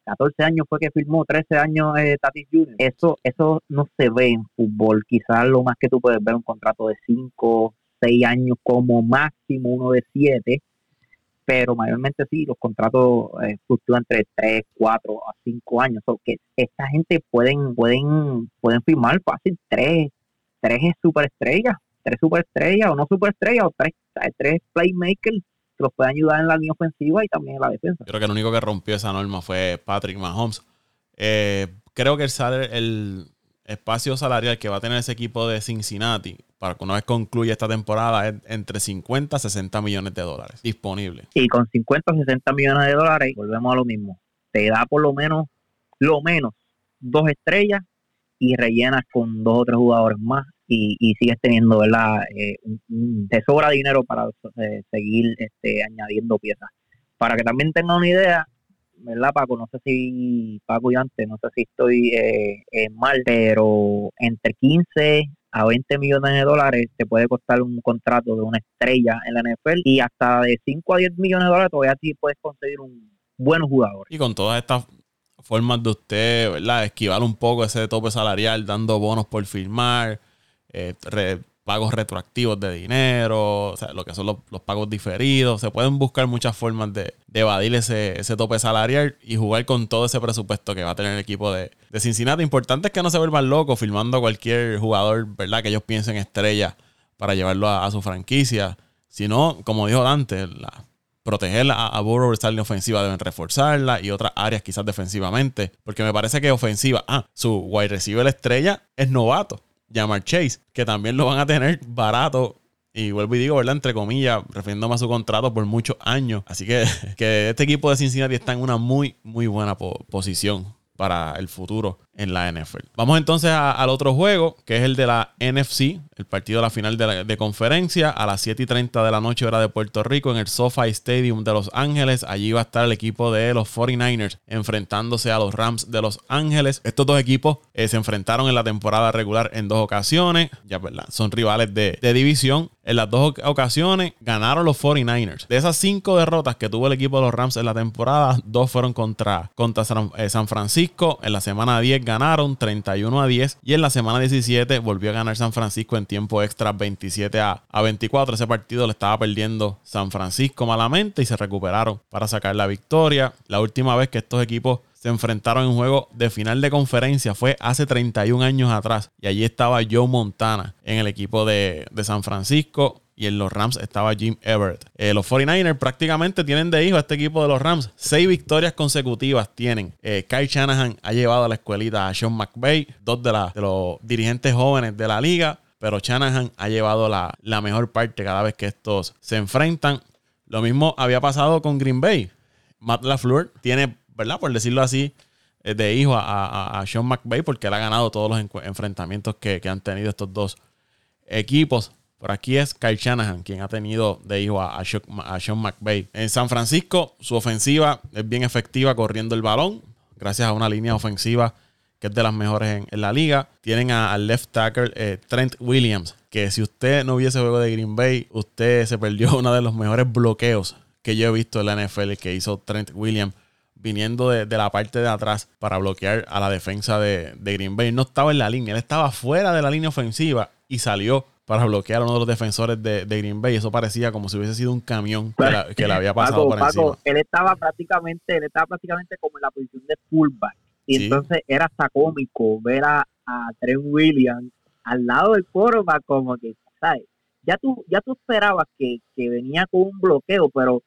14 años fue que firmó, 13 años eh, Tatis Jr. Eso, eso no se ve en fútbol. Quizás lo más que tú puedes ver un contrato de 5, 6 años como máximo, uno de 7, pero mayormente sí, los contratos eh, fluctúan entre 3, 4 a 5 años. O que esta gente pueden, pueden, pueden firmar fácil 3, 3 superestrellas tres superestrellas o no superestrellas o tres, tres playmakers que los pueden ayudar en la línea ofensiva y también en la defensa. Creo que el único que rompió esa norma fue Patrick Mahomes. Eh, creo que el, el espacio salarial que va a tener ese equipo de Cincinnati para que una vez concluya esta temporada es entre 50 a 60 millones de dólares disponibles. Y con 50 a 60 millones de dólares, volvemos a lo mismo. Te da por lo menos, lo menos, dos estrellas y rellenas con dos o tres jugadores más y, sigues teniendo, ¿verdad? Eh, te sobra dinero para eh, seguir este, añadiendo piezas. Para que también tengan una idea, ¿verdad, Paco? No sé si, Paco y antes, no sé si estoy eh, mal, pero entre 15 a 20 millones de dólares te puede costar un contrato de una estrella en la NFL y hasta de 5 a 10 millones de dólares todavía sí puedes conseguir un buen jugador. Y con todas estas formas de usted, ¿verdad? Esquivar un poco ese tope salarial, dando bonos por firmar, eh, pagos retroactivos de dinero, o sea, lo que son los, pagos diferidos. Se pueden buscar muchas formas de, evadir ese, tope salarial y jugar con todo ese presupuesto que va a tener el equipo de, de Cincinnati. Importante es que no se vuelvan locos filmando a cualquier jugador, ¿verdad? Que ellos piensen estrella para llevarlo a, su franquicia. Sino, como dijo Dante, la, proteger a, a Burrow esta ofensiva deben reforzarla y otras áreas quizás defensivamente. Porque me parece que ofensiva, ah, su wide receiver estrella es novato. Llamar Chase, que también lo van a tener barato. Y vuelvo y digo, ¿verdad? Entre comillas, refiriéndome a su contrato por muchos años. Así que, que este equipo de Cincinnati está en una muy, muy buena posición para el futuro en la NFL. Vamos entonces al otro juego, que es el de la NFC, el partido de la final de, conferencia, a las 7 y 30 de la noche, hora de Puerto Rico, en el SoFi Stadium de Los Ángeles. Allí va a estar el equipo de los 49ers enfrentándose a los Rams de Los Ángeles. Estos dos equipos eh, se enfrentaron en la temporada regular en dos ocasiones, ya verdad, son rivales de, división. En las dos ocasiones ganaron los 49ers. De esas cinco derrotas que tuvo el equipo de los Rams en la temporada, dos fueron contra, contra San, eh, San Francisco. En la semana 10 ganaron 31 a 10 y en la semana 17 volvió a ganar San Francisco en tiempo extra 27 a, 24. Ese partido le estaba perdiendo San Francisco malamente y se recuperaron para sacar la victoria. La última vez que estos equipos se enfrentaron en juego de final de conferencia fue hace 31 años atrás. Y allí estaba Joe Montana en el equipo de, de San Francisco y en los Rams estaba Jim Everett. Eh, los 49ers prácticamente tienen de hijo a este equipo de los Rams. Seis victorias consecutivas tienen. Eh, Kyle Shanahan ha llevado a la escuelita a Sean McVay, dos de los dirigentes jóvenes de la liga. Pero Shanahan ha llevado la, mejor parte cada vez que estos se enfrentan. Lo mismo había pasado con Green Bay. Matt LaFleur tiene, ¿verdad? Por decirlo así, eh, de hijo a, Sean McVay porque él ha ganado todos los enfrentamientos que, que han tenido estos dos equipos. Por aquí es Kyle Shanahan, quien ha tenido de hijo a, Sean McVay. En San Francisco, su ofensiva es bien efectiva corriendo el balón, gracias a una línea ofensiva que es de las mejores en, la liga. Tienen al left tackle eh, Trent Williams, que si usted no hubiese juego de Green Bay, usted se perdió uno de los mejores bloqueos que yo he visto en la NFL que hizo Trent Williams viniendo de, la parte de atrás para bloquear a la defensa de, de Green Bay. No estaba en la línea, él estaba fuera de la línea ofensiva y salió para bloquear a uno de los defensores de, Green Bay. Eso parecía como si hubiese sido un camión que, le había pasado por encima. Él estaba prácticamente, él estaba prácticamente como en la posición de fullback. Y entonces era hasta cómico ver a, Trent Williams al lado del quarterback como que, ¿sabes? Ya tú, ya tú esperabas que, que venía con un bloqueo, pero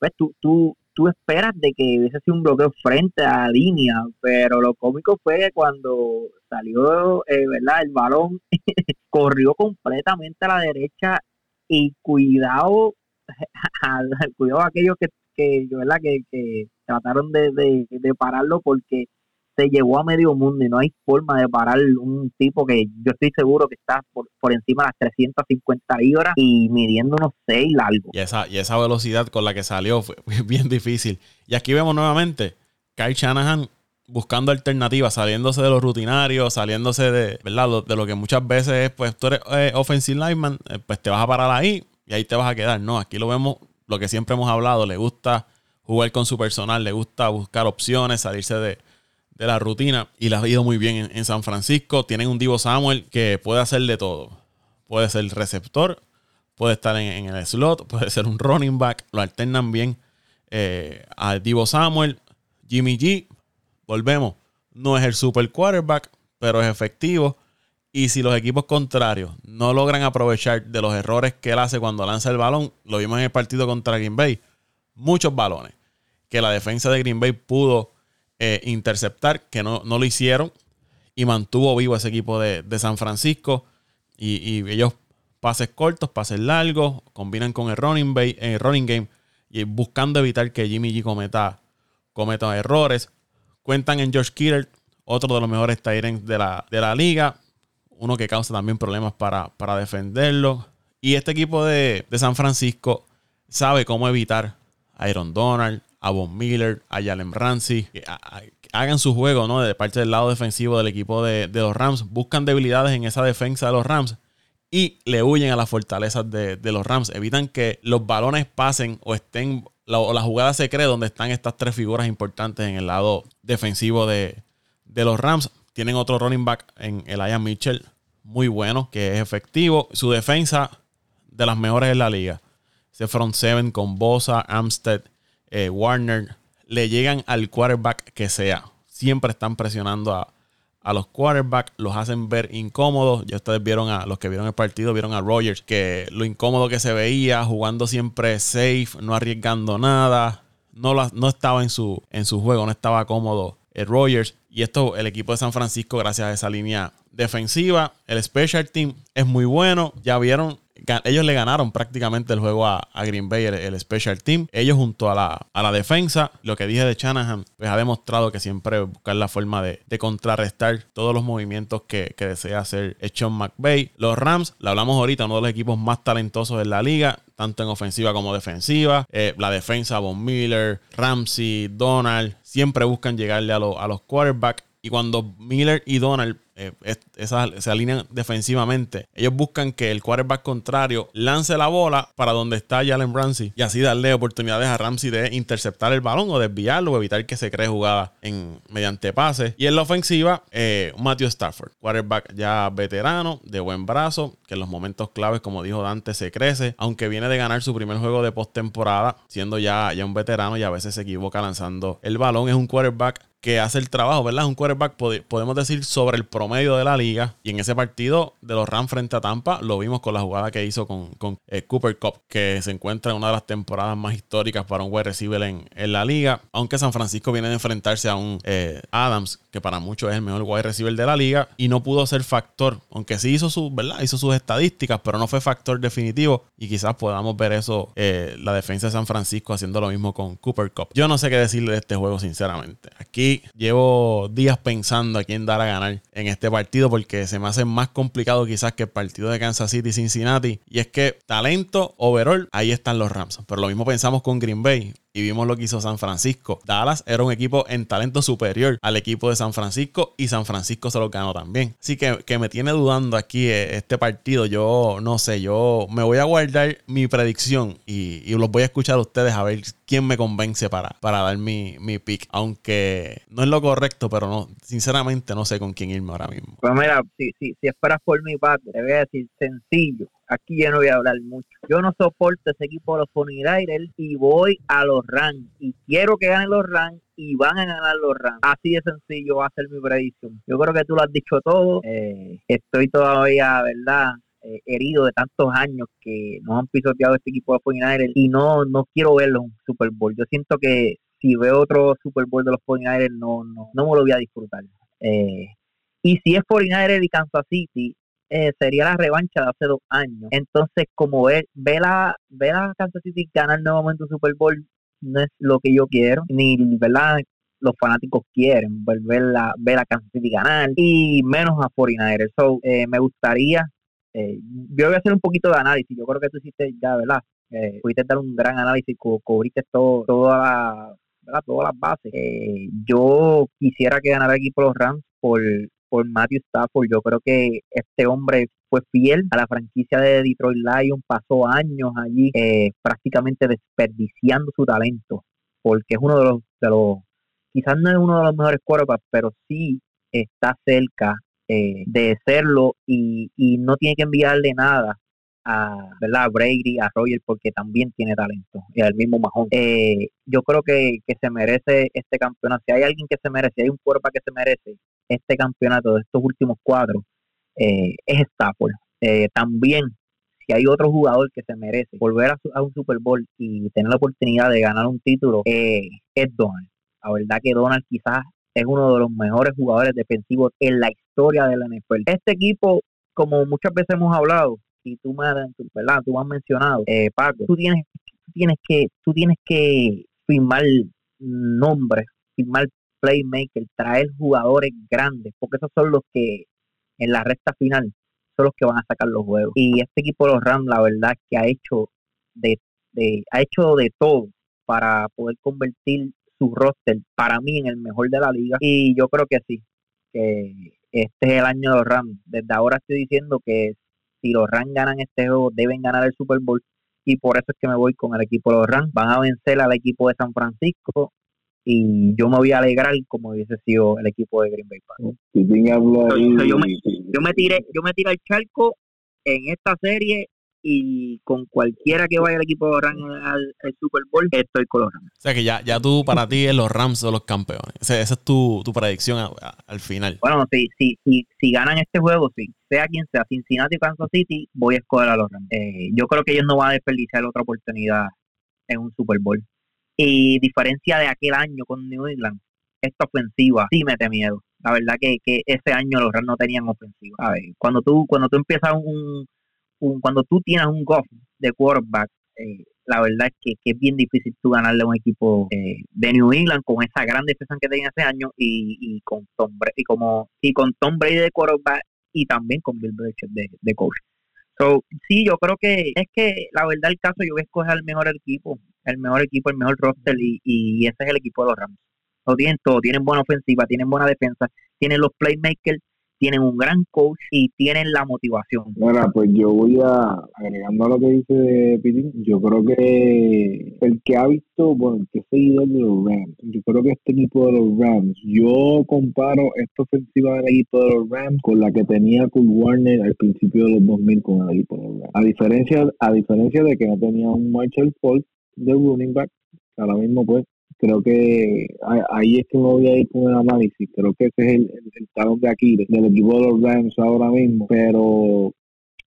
pues tú, tú, tú esperas de que hubiese sido un bloqueo frente a la línea, pero lo cómico fue que cuando salió, eh, ¿verdad? El balón corrió completamente a la derecha y cuidado, cuidado a aquellos que, que, ¿verdad? Que, que trataron de, de pararlo porque se llevó a medio mundo y no hay forma de parar un tipo que yo estoy seguro que está por, encima de las 350 libras y midiendo unos 6 largos. Y esa, y esa velocidad con la que salió fue bien difícil. Y aquí vemos nuevamente Kyle Shanahan buscando alternativas, saliéndose de los rutinarios, saliéndose de, ¿verdad? de lo que muchas veces es, pues tú eres eh, offensive lineman, eh, pues te vas a parar ahí y ahí te vas a quedar. No, aquí lo vemos, lo que siempre hemos hablado, le gusta jugar con su personal, le gusta buscar opciones, salirse de, de la rutina y la ha ido muy bien en, San Francisco. Tienen un Divo Samuel que puede hacer de todo. Puede ser receptor, puede estar en, el slot, puede ser un running back. Lo alternan bien eh, a Divo Samuel. Jimmy G, volvemos. No es el super quarterback, pero es efectivo. Y si los equipos contrarios no logran aprovechar de los errores que él hace cuando lanza el balón, lo vimos en el partido contra Green Bay, muchos balones que la defensa de Green Bay pudo eh, interceptar, que no, no, lo hicieron y mantuvo vivo ese equipo de, San Francisco. Y, ellos pases cortos, pases largos, combinan con el running, el running game y buscando evitar que Jimmy G cometa, cometa errores. Cuentan en George Kittle, otro de los mejores Tyrants de la, de la liga, uno que causa también problemas para, para defenderlo. Y este equipo de, de San Francisco sabe cómo evitar a Donald, a Von Miller, a Jalen Ramsey, que hagan su juego, ¿no? De parte del lado defensivo del equipo de, los Rams, buscan debilidades en esa defensa de los Rams y le huyen a las fortalezas de, los Rams. Evitan que los balones pasen o estén, o la jugada se cree donde están estas tres figuras importantes en el lado defensivo de, los Rams. Tienen otro running back en el Ian Mitchell, muy bueno, que es efectivo. Su defensa de las mejores en la liga. Ese front seven con Bosa, Amstead eh, Warner, le llegan al quarterback que sea. Siempre están presionando a, los quarterbacks, los hacen ver incómodos. Ya ustedes vieron a los que vieron el partido, vieron a Rogers, que lo incómodo que se veía, jugando siempre safe, no arriesgando nada. No, no estaba en su, en su juego, no estaba cómodo el Rogers. Y esto, el equipo de San Francisco, gracias a esa línea defensiva, el special team es muy bueno. Ya vieron ellos le ganaron prácticamente el juego a, Green Bay, el, special team. Ellos junto a la, a la defensa, lo que dije de Shanahan, pues ha demostrado que siempre buscar la forma de, contrarrestar todos los movimientos que, desea hacer Sean McVay. Los Rams, lo hablamos ahorita, uno de los equipos más talentosos de la liga, tanto en ofensiva como defensiva. Eh, la defensa, Von Miller, Ramsey, Donald, siempre buscan llegarle a, a los quarterbacks. Y cuando Miller y Donald eh, se alinean defensivamente. Ellos buscan que el quarterback contrario lance la bola para donde está Jalen Ramsey y así darle oportunidades a Ramsey de interceptar el balón o desviarlo o evitar que se cree jugada en, mediante pases. Y en la ofensiva, eh, Matthew Stafford, quarterback ya veterano, de buen brazo, que en los momentos claves, como dijo Dante, se crece, aunque viene de ganar su primer juego de postemporada, siendo ya, ya un veterano y a veces se equivoca lanzando el balón. Es un quarterback que hace el trabajo, ¿verdad? Es un quarterback, podemos decir, sobre el promedio de la liga. Y en ese partido de los Rams frente a Tampa, lo vimos con la jugada que hizo con, eh, Cooper Cup, que se encuentra en una de las temporadas más históricas para un wide receiver en, la liga. Aunque San Francisco viene de enfrentarse a un eh, Adams, que para muchos es el mejor wide receiver de la liga, y no pudo ser factor, aunque sí hizo, su, ¿verdad? hizo sus estadísticas, pero no fue factor definitivo. Y quizás podamos ver eso, eh, la defensa de San Francisco haciendo lo mismo con Cooper Cup. Yo no sé qué decirle de este juego, sinceramente. Aquí llevo días pensando a quién dar a ganar en este partido porque se me hace más complicado quizás que el partido de Kansas City Cincinnati. Y es que talento, overall, ahí están los Rams. Pero lo mismo pensamos con Green Bay. Y vimos lo que hizo San Francisco. Dallas era un equipo en talento superior al equipo de San Francisco y San Francisco se lo ganó también. Así que, que me tiene dudando aquí eh, este partido. Yo no sé, yo me voy a guardar mi predicción y, los voy a escuchar a ustedes a ver quién me convence para, para dar mi, mi pick. Aunque no es lo correcto, pero no, sinceramente no sé con quién irme ahora mismo. Pues mira, si, si, si esperas por mi parte, te voy a decir sencillo. Aquí yo no voy a hablar mucho. Yo no soporto ese equipo de los Pony y voy a los Rams. Y quiero que ganen los Rams y van a ganar los Rams. Así de sencillo va a ser mi predicción. Yo creo que tú lo has dicho todo. Eh, estoy todavía, ¿verdad? Eh, herido de tantos años que nos han pisoteado este equipo de 49 y no, no quiero verlo en un Super Bowl. Yo siento que si veo otro Super Bowl de los 49 no, no, no me lo voy a disfrutar. Eh, y si es 49 y Kansas City, eh, sería la revancha de hace dos años. Entonces, como ve, ve, la, ve la Kansas City ganar nuevamente un Super Bowl, no es lo que yo quiero, ni verdad los fanáticos quieren ver la, ver a Kansas City ganar y menos a 49ers. So, me gustaría eh, yo voy a hacer un poquito de análisis. Yo creo que tú hiciste ya, ¿verdad? Eh, pudiste dar un gran análisis, cubriste todo, toda la, todas las bases. Eh, yo quisiera que ganara el equipo los Rams por, por Matthew Stafford. Yo creo que este hombre fue fiel a la franquicia de Detroit Lions, pasó años allí eh, prácticamente desperdiciando su talento, porque es uno de los, de los, quizás no es uno de los mejores quarterbacks, pero sí está cerca eh, de serlo y, y, no tiene que enviarle nada a, ¿verdad? Brady, a Roger, porque también tiene talento, y al mismo Mahón. Eh, yo creo que, se merece este campeonato. Si hay alguien que se merece, hay un cuerpo que se merece este campeonato de estos últimos cuatro, eh, es Stafford. también, si hay otro jugador que se merece volver a, a, un Super Bowl y tener la oportunidad de ganar un título, es Donald. La verdad que Donald quizás es uno de los mejores jugadores defensivos en la historia de la NFL. Este equipo, como muchas veces hemos hablado, y tú me, ¿verdad? Tú has mencionado, eh, Paco, tú tienes, tienes que, tú tienes que firmar nombres, firmar playmaker, traer jugadores grandes, porque esos son los que en la recta final son los que van a sacar los juegos. Y este equipo de los Rams, la verdad que ha hecho de, de, ha hecho de todo para poder convertir su roster para mí en el mejor de la liga y yo creo que sí, que este es el año de los Rams. Desde ahora estoy diciendo que si los Rams ganan este juego deben ganar el Super Bowl y por eso es que me voy con el equipo de los Rams. Van a vencer al equipo de San Francisco y yo me voy a alegrar como hubiese sido el equipo de Green Bay yo, me, yo me tiré yo me tiré el charco en esta serie y con cualquiera que vaya al equipo de Rams al, Super Bowl, estoy con los Rams. O sea que ya, ya tú, para ti, los Rams son los campeones. esa es tu, predicción al final. Bueno, si, si, si, si ganan este juego, sí. Sea quien sea, Cincinnati o Kansas City, voy a escoger a los Rams. Eh, yo creo que ellos no van a desperdiciar otra oportunidad en un Super Bowl. Y diferencia de aquel año con New England, esta ofensiva sí mete miedo. La verdad que, que ese año los Rams no tenían ofensiva. Cuando tú, cuando tú empiezas un cuando tú tienes un golf de quarterback, eh, la verdad es que, es bien difícil tú ganarle a un equipo eh, de New England con esa gran defensa que tenía ese año y, con Tom Brady, y como y con Tom Brady de quarterback y también con Bill Belichick de, coach. So, sí, yo creo que es que la verdad el caso yo voy a escoger el mejor equipo, el mejor equipo, el mejor roster y, y ese es el equipo de los Rams. Lo tienen todo, tienen buena ofensiva, tienen buena defensa, tienen los playmakers tienen un gran coach y tienen la motivación. Bueno, pues yo voy a, agregando a lo que dice Pitín, yo creo que el que ha visto, bueno, el que ha seguido de los Rams, yo creo que este equipo de los Rams, yo comparo esta ofensiva del equipo de los Rams con la que tenía Kurt Warner al principio de los 2000 con el equipo de los Rams. A diferencia, a diferencia de que no tenía un Marshall Falk de running back, ahora mismo pues creo que ahí es que me voy a ir con el análisis. Creo que ese es el, el, talón de aquí del equipo de los Rams ahora mismo. Pero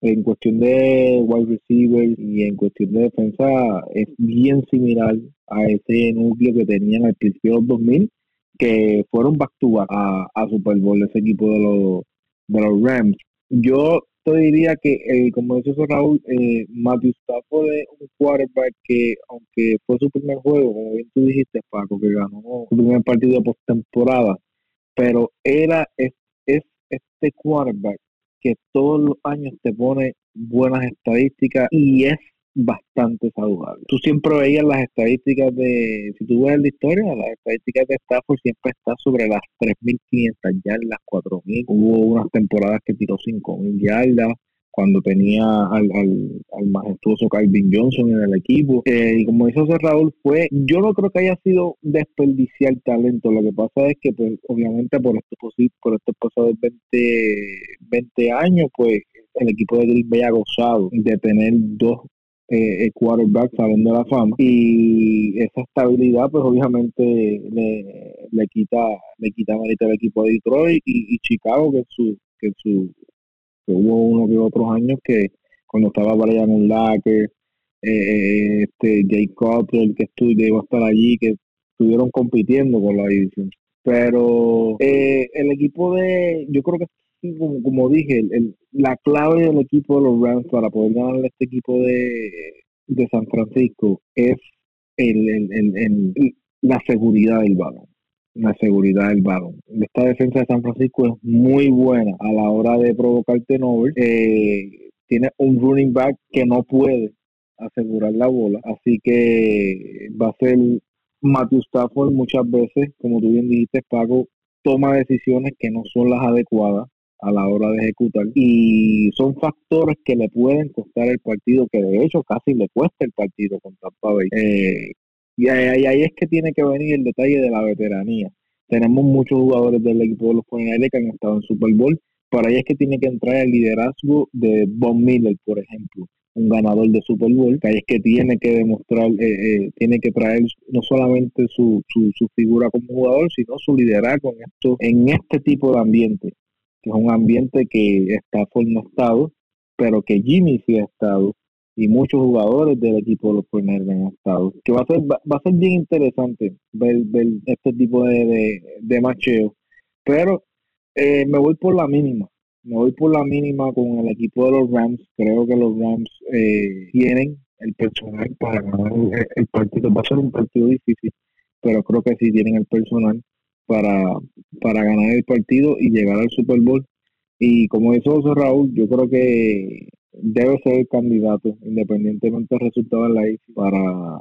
en cuestión de wide receiver y en cuestión de defensa es bien similar a ese núcleo que tenían al principio de los 2000 que fueron back to back a, a Super Bowl ese equipo de los de los Rams. Yo diría que, eh, como dice Raúl, eh, Matthew Stafford es un quarterback que, aunque fue su primer juego, como bien tú dijiste, Paco, que ganó su primer partido de postemporada, pero era es, es este quarterback que todos los años te pone buenas estadísticas y es bastante saludable. Tú siempre veías las estadísticas de, si tú ves la historia, las estadísticas de Stafford siempre está sobre las 3.500 yardas, 4.000. Hubo unas temporadas que tiró 5.000 yardas cuando tenía al, al, majestuoso Calvin Johnson en el equipo. Eh, y como dice Raúl, fue, yo no creo que haya sido desperdiciar talento. Lo que pasa es que, pues, obviamente, por estos, por estos pasados 20, 20 años, pues, el equipo de Green Bay ha gozado de tener dos eh, eh quarterbacks saliendo de la fama y esa estabilidad pues obviamente le, le quita le quita mérito al equipo de Detroit y, Chicago que su que su hubo uno que otros años que cuando estaba Brian Lacker, eh, este Jake Cottrell, que estuvo, llegó a estar allí, que estuvieron compitiendo con la división. Pero eh, el equipo de, yo creo que como, como dije, la clave del equipo de los Rams para poder ganar este equipo de, de San Francisco es el, la seguridad del balón la seguridad del balón. Esta defensa de San Francisco es muy buena a la hora de provocar tenovers. Eh, tiene un running back que no puede asegurar la bola, así que va a ser Matthew Stafford muchas veces, como tú bien dijiste, Paco, toma decisiones que no son las adecuadas a la hora de ejecutar y son factores que le pueden costar el partido, que de hecho casi le cuesta el partido con Tampa Bay. Eh, y ahí, es que tiene que venir el detalle de la veteranía. Tenemos muchos jugadores del equipo de los 49 que han estado en Super Bowl, pero ahí es que tiene que entrar el liderazgo de Von Miller, por ejemplo, un ganador de Super Bowl, que ahí es que tiene que demostrar, eh, eh, tiene que traer no solamente su, su, su, figura como jugador, sino su liderazgo en, esto, en este tipo de ambiente, que es un ambiente que está no estado, pero que Jimmy sí ha estado y muchos jugadores del equipo de los Fortnite han estado. Que va a ser, va, a ser bien interesante ver, este tipo de, de, macheo. Pero eh, me voy por la mínima. Me voy por la mínima con el equipo de los Rams. Creo que los Rams eh, tienen el personal para ganar el, partido. Va a ser un partido difícil, pero creo que sí tienen el personal para, para ganar el partido y llegar al Super Bowl. Y como dice José Raúl, yo creo que debe ser el candidato, independientemente del resultado de la ICI, para,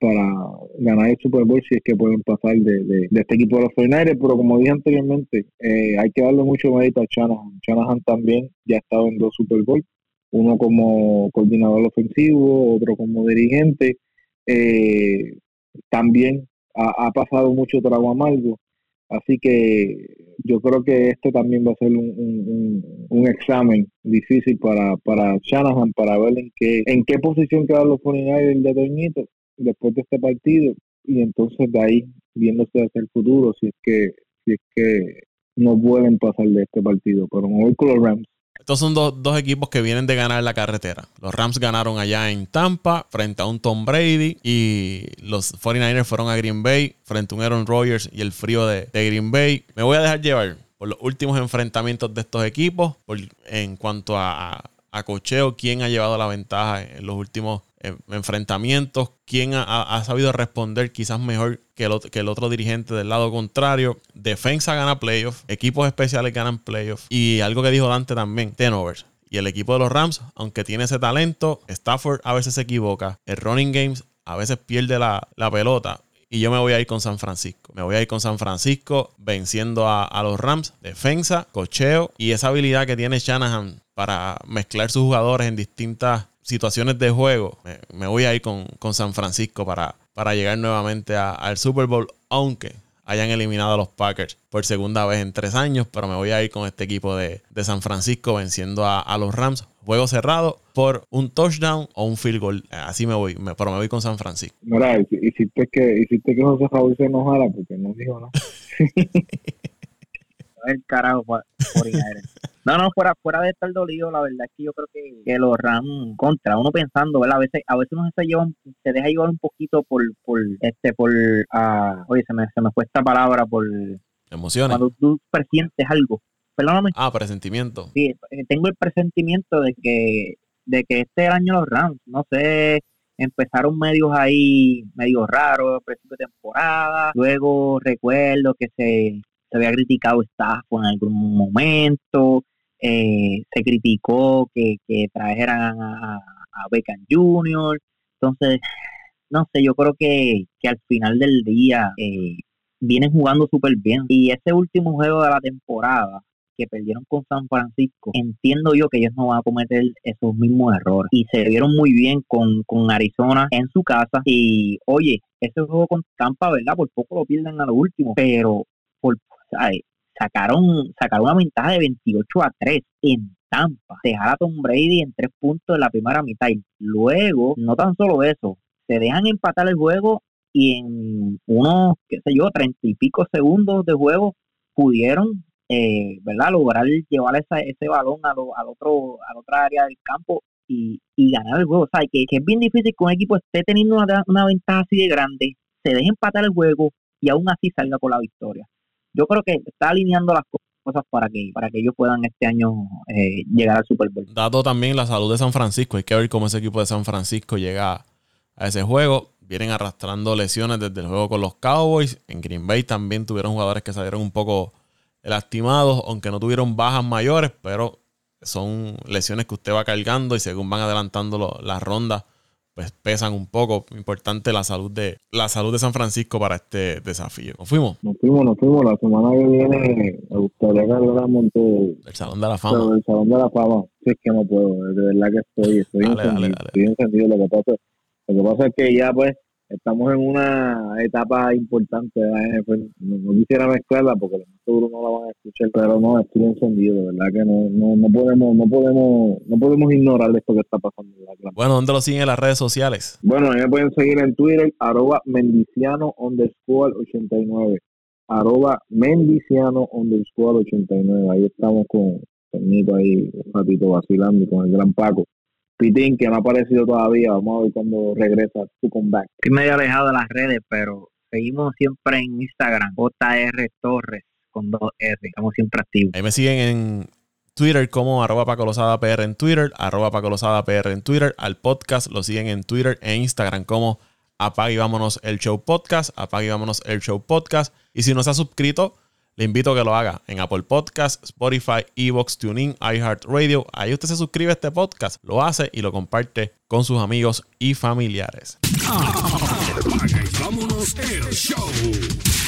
para ganar el Super Bowl si es que pueden pasar de, de, este equipo de los 49 pero como dije anteriormente, eh, hay que darle mucho mérito a Shanahan. Shanahan también ya ha estado en dos Super Bowl, uno como coordinador ofensivo, otro como dirigente. Eh, también ha pasado mucho trago amargo, así que yo creo que este también va a ser un, un, examen difícil para, para Shanahan para ver en qué en qué posición quedan los 49 de Toñito después de este partido. Y entonces de ahí viéndose hacia el futuro si es que si es que no pueden pasar de este partido. Pero me voy con Rams estos son dos, equipos que vienen de ganar la carretera. Los Rams ganaron allá en Tampa frente a un Tom Brady y los 49ers fueron a Green Bay frente a un Aaron Rodgers y el frío de, Green Bay. Me voy a dejar llevar por los últimos enfrentamientos de estos equipos en cuanto a, a, cocheo, quién ha llevado la ventaja en los últimos enfrentamientos, quién ha, sabido responder quizás mejor que el, otro, que el otro dirigente del lado contrario. Defensa gana playoffs, equipos especiales ganan playoffs y algo que dijo Dante también, tenovers. Y el equipo de los Rams, aunque tiene ese talento, Stafford a veces se equivoca. El running games a veces pierde la, pelota. Y yo me voy a ir con San Francisco. Me voy a ir con San Francisco venciendo a, a, los Rams. Defensa, cocheo y esa habilidad que tiene Shanahan para mezclar sus jugadores en distintas situaciones de juego, me, voy a ir con, San Francisco para, para llegar nuevamente al Super Bowl, aunque hayan eliminado a los Packers por segunda vez en tres años, pero me voy a ir con este equipo de, San Francisco venciendo a, los Rams. Juego cerrado por un touchdown o un field goal. Así me voy, pero me voy con San Francisco. Mira, hiciste que, hiciste que José Raúl se enojara porque no dijo nada. el carajo por No, no, fuera, fuera de estar dolido, la verdad es que yo creo que, los Rams contra, uno pensando, ¿verdad? A veces, a veces uno se lleva, se deja llevar un poquito por, por, este, por, uh, oye, se me, se me fue esta palabra, por emociones. Cuando tú presientes algo, perdóname. Ah, presentimiento. Sí, eh, tengo el presentimiento de que, de que este año los Rams, no sé, empezaron medios ahí, medio raros, principio de temporada, luego recuerdo que se se había criticado Stafford en algún momento, eh, se criticó que, trajeran a, a Beckham Jr. Entonces, no sé, yo creo que, que al final del día eh, vienen jugando súper bien. Y ese último juego de la temporada que perdieron con San Francisco, entiendo yo que ellos no van a cometer esos mismos errores. Y se vieron muy bien con, con Arizona en su casa. Y oye, ese juego con Tampa, ¿verdad? Por poco lo pierden a lo último, pero por, sacaron, sacaron una ventaja de 28 a 3 en Tampa. Dejar a Tom Brady en tres puntos en la primera mitad. Y luego, no tan solo eso, se dejan empatar el juego y en unos, qué sé yo, treinta y pico segundos de juego pudieron, eh, ¿verdad? Lograr llevar ese balón al otro, a otra área del campo y, ganar el juego. O sea, que, es bien difícil que un equipo esté teniendo una, ventaja así de grande, se deje empatar el juego y aún así salga con la victoria. Yo creo que está alineando las cosas para que para que ellos puedan este año eh, llegar al Super Bowl. Dado también la salud de San Francisco, hay que ver cómo ese equipo de San Francisco llega a ese juego. Vienen arrastrando lesiones desde el juego con los Cowboys. En Green Bay también tuvieron jugadores que salieron un poco lastimados, aunque no tuvieron bajas mayores, pero son lesiones que usted va cargando y según van adelantando las rondas, pues pesan un poco. Importante la salud de la salud de San Francisco para este desafío. ¿Nos fuimos? Nos fuimos, nos fuimos. La semana que viene me gustaría que habláramos de, el Salón de la Fama. El Salón de la Fama. Sí, es que no puedo. De verdad que estoy, estoy, encendido, estoy encendido. Lo que pasa lo que pasa es que ya pues estamos en una etapa importante de la NFL. No, quisiera mezclarla porque seguro no la van a escuchar, pero no, estoy encendido, verdad que no, no, no podemos, no podemos, no podemos ignorar esto que está pasando. Bueno, ¿dónde lo siguen en las redes sociales? Bueno, me pueden seguir en Twitter, arroba mendiciano underscore 89. Arroba mendiciano underscore 89. Ahí estamos con Tenito ahí un ratito vacilando con el gran Paco. Pitín, que no ha aparecido todavía. Vamos a ver cuando regresa su comeback. Estoy medio alejado de las redes, pero seguimos siempre en Instagram, JR Torres con dos R. Estamos siempre activos. Ahí me siguen en Twitter como arroba Paco PR en Twitter, arroba Paco PR en Twitter. Al podcast lo siguen en Twitter e Instagram como Apague y Vámonos el Show Podcast, Apague y Vámonos el Show Podcast. Y si no se ha suscrito, le invito a que lo haga en Apple Podcast, Spotify, Evox, TuneIn, iHeartRadio. Ahí usted se suscribe a este podcast, lo hace y lo comparte con sus amigos y familiares. vámonos el show.